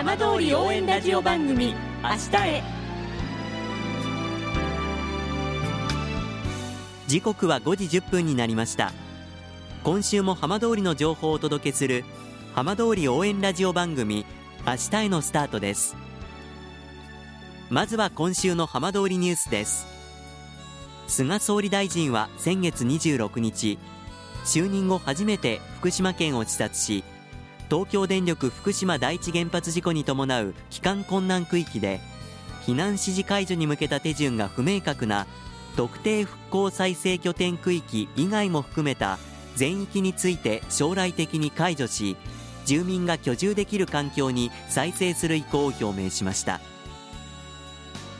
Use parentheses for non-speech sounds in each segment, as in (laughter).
浜通り応援ラジオ番組「明日へ」時刻は5時10分になりました。今週も浜通りの情報をお届けする浜通り応援ラジオ番組明日へのスタートです。まずは今週の浜通りニュースです。菅総理大臣は先月26日就任後初めて福島県を視察し東京電力福島第一原発事故に伴う帰還困難区域で避難指示解除に向けた手順が不明確な特定復興再生拠点区域以外も含めた全域について将来的に解除し住民が居住できる環境に再生する意向を表明しました。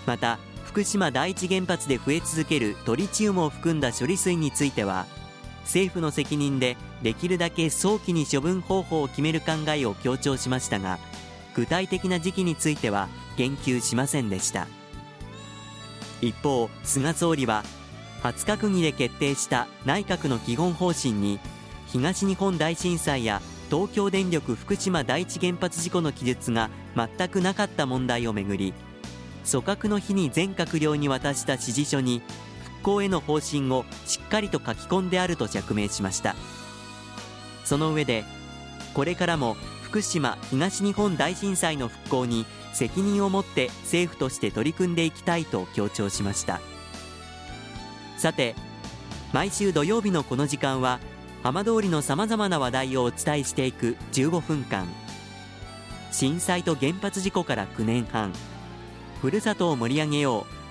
また福島第一原発で増え続けるトリチウムを含んだ処理水については政府の責任でできるだけ早期に処分方法を決める考えを強調しましたが具体的な時期については言及しませんでした。一方菅総理は初閣議で決定した内閣の基本方針に東日本大震災や東京電力福島第一原発事故の記述が全くなかった問題をめぐり組閣の日に全閣僚に渡した指示書に復興への方針をしっかりと書き込んであると釈明しました。その上でこれからも福島東日本大震災の復興に責任を持って政府として取り組んでいきたいと強調しました。さて毎週土曜日のこの時間は浜通りのさまざまな話題をお伝えしていく15分間。震災と原発事故から9年半。ふるさとを盛り上げよう。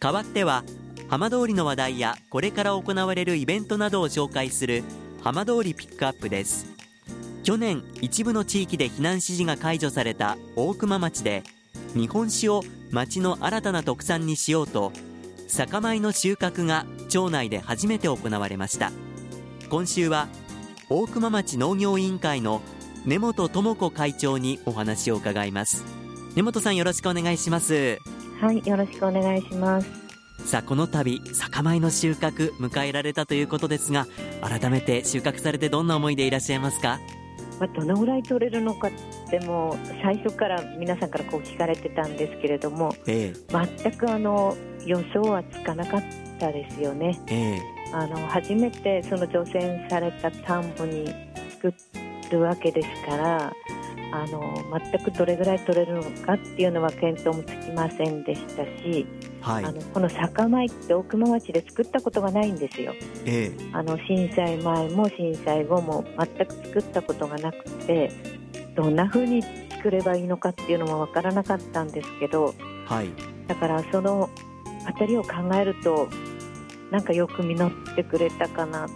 代わっては浜通りの話題やこれから行われるイベントなどを紹介する浜通りピックアップです。去年一部の地域で避難指示が解除された大熊町で日本酒を町の新たな特産にしようと酒米の収穫が町内で初めて行われました。今週は大熊町農業委員会の根本智子会長にお話を伺います。根本さんよろしくお願いします。はいよろしくお願いします。さあこの度酒米の収穫迎えられたということですが改めて収穫されてどんな思いでいらっしゃいますか？まあ、どのぐらい取れるのかっても最初から皆さんからこう聞かれてたんですけれども、ええ、全くあの予想はつかなかったですよね、ええ、あの初めてその除染された田んぼに作るわけですからあの全くどれぐらい取れるのかっていうのは見当もつきませんでしたし、はい、あのこの酒米って大熊町で作ったことがないんですよ、ええ、あの震災前も震災後も全く作ったことがなくてどんな風に作ればいいのかっていうのも分からなかったんですけど、はい、だからその辺りを考えるとなんかよく実ってくれたかな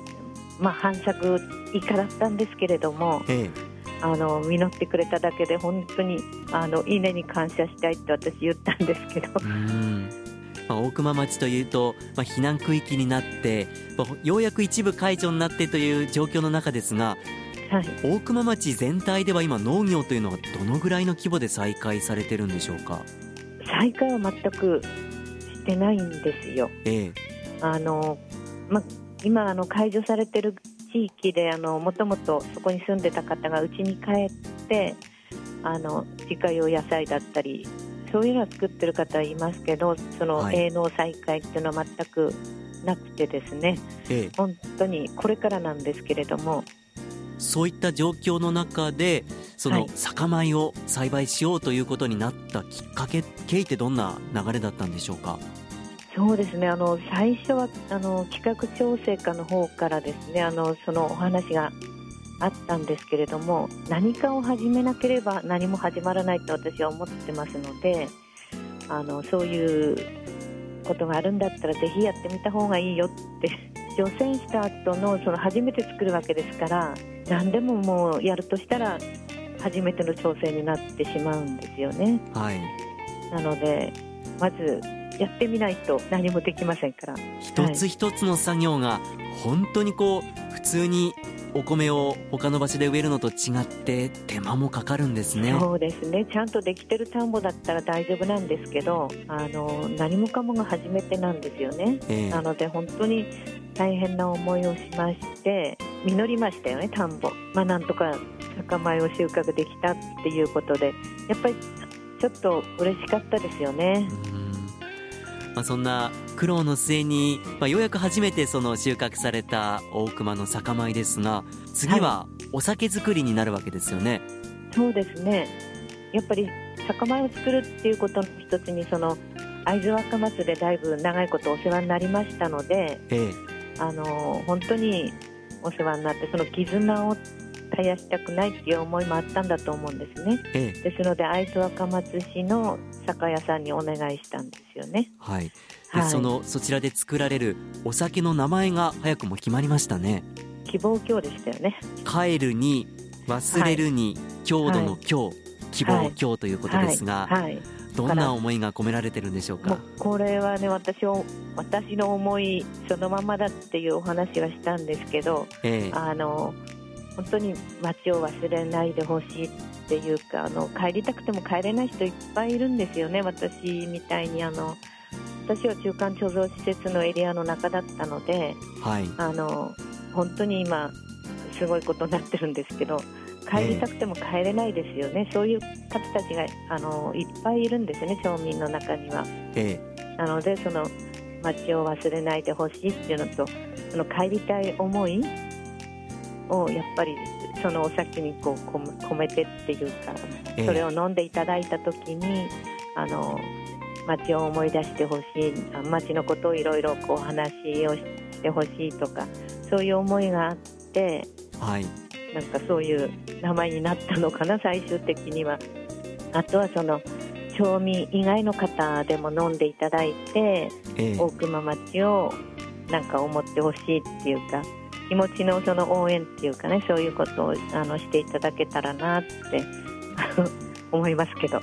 まあ反作以下だったんですけれども、ええあの実ってくれただけで本当にあの稲に感謝したいって私言ったんですけど。まあ、大熊町というと、まあ、避難区域になって、まあ、ようやく一部解除になってという状況の中ですが、はい、大熊町全体では今農業というのはどのぐらいの規模で再開されてるんでしょうか？再開は全くしてないんですよ。ええ、あのま、今あの解除されてる地域であのもともとそこに住んでた方がうちに帰ってあの自家用野菜だったりそういうのは作ってる方はいますけどその営農再開っていうのは全くなくてですね、ええ、本当にこれからなんですけれども。そういった状況の中でその酒米を栽培しようということになったきっかけ、経緯ってどんな流れだったんでしょうか？そうですねあの最初はあの企画調整課の方からですねあのそのお話があったんですけれども何かを始めなければ何も始まらないと私は思ってますのであのそういうことがあるんだったらぜひやってみた方がいいよって (laughs) 除染した後のその初めて作るわけですから何でももうやるとしたら初めての挑戦になってしまうんですよね。はい、なのでまずやってみないと何もできませんから。一つ一つの作業が本当にこう普通にお米を他の場所で植えるのと違って手間もかかるんですね。そうですね。ちゃんとできてる田んぼだったら大丈夫なんですけどあの何もかもが初めてなんですよね、えー、なので本当に大変な思いをしまして実りましたよね田んぼ。まあなんとか酒米を収穫できたっていうことでやっぱりちょっと嬉しかったですよね。まあ、そんな苦労の末に、まあ、ようやく初めてその収穫された大熊の酒米ですが次はお酒造りになるわけですよね、はい、そうですね。やっぱり酒米を作るっていうことの一つにその会津若松でだいぶ長いことお世話になりましたので、ええ、あの本当にお世話になってその絆を絶やしたくないっていう思いもあったんだと思うんですね、ええ、ですので会津若松市の酒屋さんにお願いしたんですよね。はい、はい、そのそちらで作られるお酒の名前が早くも決まりましたね。希望郷でしたよね。帰るに忘れるに、はい、郷土の郷、はい、希望郷ということですが、はい、どんな思いが込められてるんでしょうか？これはね私を私の思いそのままだっていうお話はしたんですけど、ええ、あの本当に街を忘れないでほしいっていうかあの帰りたくても帰れない人いっぱいいるんですよね、私みたいに。あの私は中間貯蔵施設のエリアの中だったので、はい、あの本当に今すごいことになってるんですけど帰りたくても帰れないですよね、えー、そういう方たちがあのいっぱいいるんですね町民の中には。えー、なのでその街を忘れないでほしいっていうのとその帰りたい思いをやっぱりそのお酒にこう込めてっていうか、それを飲んでいただいた時にあの町を思い出してほしい町のことをいろいろこう話をしてほしいとかそういう思いがあって、はい、なんかそういう名前になったのかな最終的には。あとはその町民以外の方でも飲んでいただいて、ええ、大熊町をなんか思ってほしいっていうか気持ちのその応援っていうかねそういうことをあのしていただけたらなって (laughs) 思いますけど。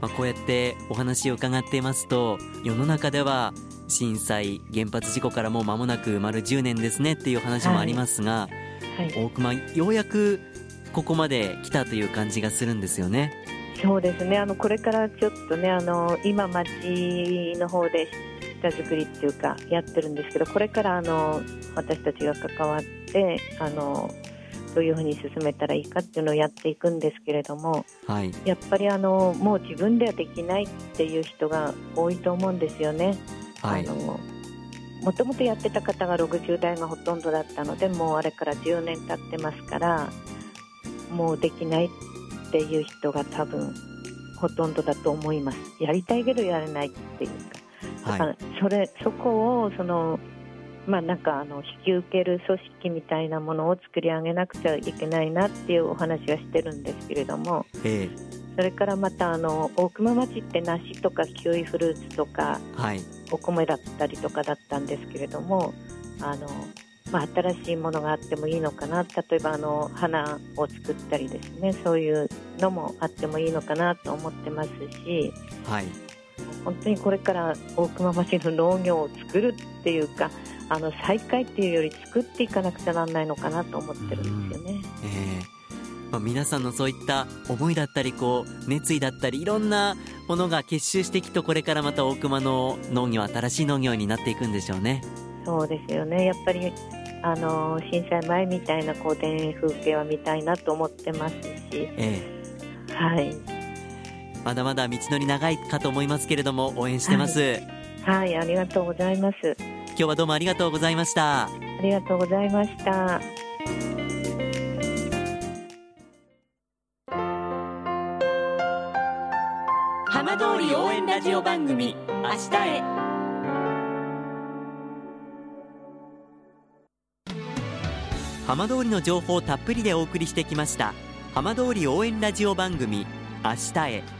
まあ、こうやってお話を伺っていますと世の中では震災原発事故からもう間もなく丸10年ですねっていう話もありますが、はいはい、大熊ようやくここまで来たという感じがするんですよね。そうですねあのこれからちょっとねあの今町の方で下作りっていうかやってるんですけどこれからあの私たちが関わってあのどういうふうに進めたらいいかっていうのをやっていくんですけれども、はい、やっぱりあのもう自分ではできないっていう人が多いと思うんですよね。はい、あのもともとやってた方が60代がほとんどだったのでもうあれから10年経ってますからもうできないっていう人が多分ほとんどだと思います。やりたいけどやれないっていうかだからそれ、そこをそのまあ、なんかあの引き受ける組織みたいなものを作り上げなくちゃいけないなっていうお話はしてるんですけれども、えー、それからまたあの大熊町って梨とかキウイフルーツとか、はい、お米だったりとかだったんですけれどもあの、まあ、新しいものがあってもいいのかな例えばあの花を作ったりですねそういうのもあってもいいのかなと思ってますし。はい本当にこれから大熊町の農業を作るっていうかあの再開っていうより作っていかなくちゃならないのかなと思ってるんですよね。えーまあ、皆さんのそういった思いだったりこう熱意だったりいろんなものが結集していくとこれからまた大熊の農業新しい農業になっていくんでしょうね。そうですよね。やっぱりあの震災前みたいなこう田園風景は見たいなと思ってますし、ええ、はいまだまだ道のり長いかと思いますけれども応援してます、はい、はい、ありがとうございます。今日はどうもありがとうございました。ありがとうございました。浜通り応援ラジオ番組明日へ。浜通りの情報をたっぷりでお送りしてきました。浜通り応援ラジオ番組明日へ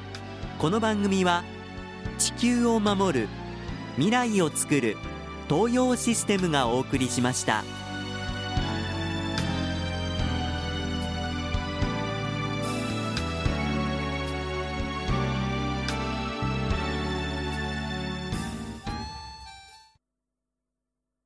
この番組は地球を守る未来をつくる東洋システムがお送りしました。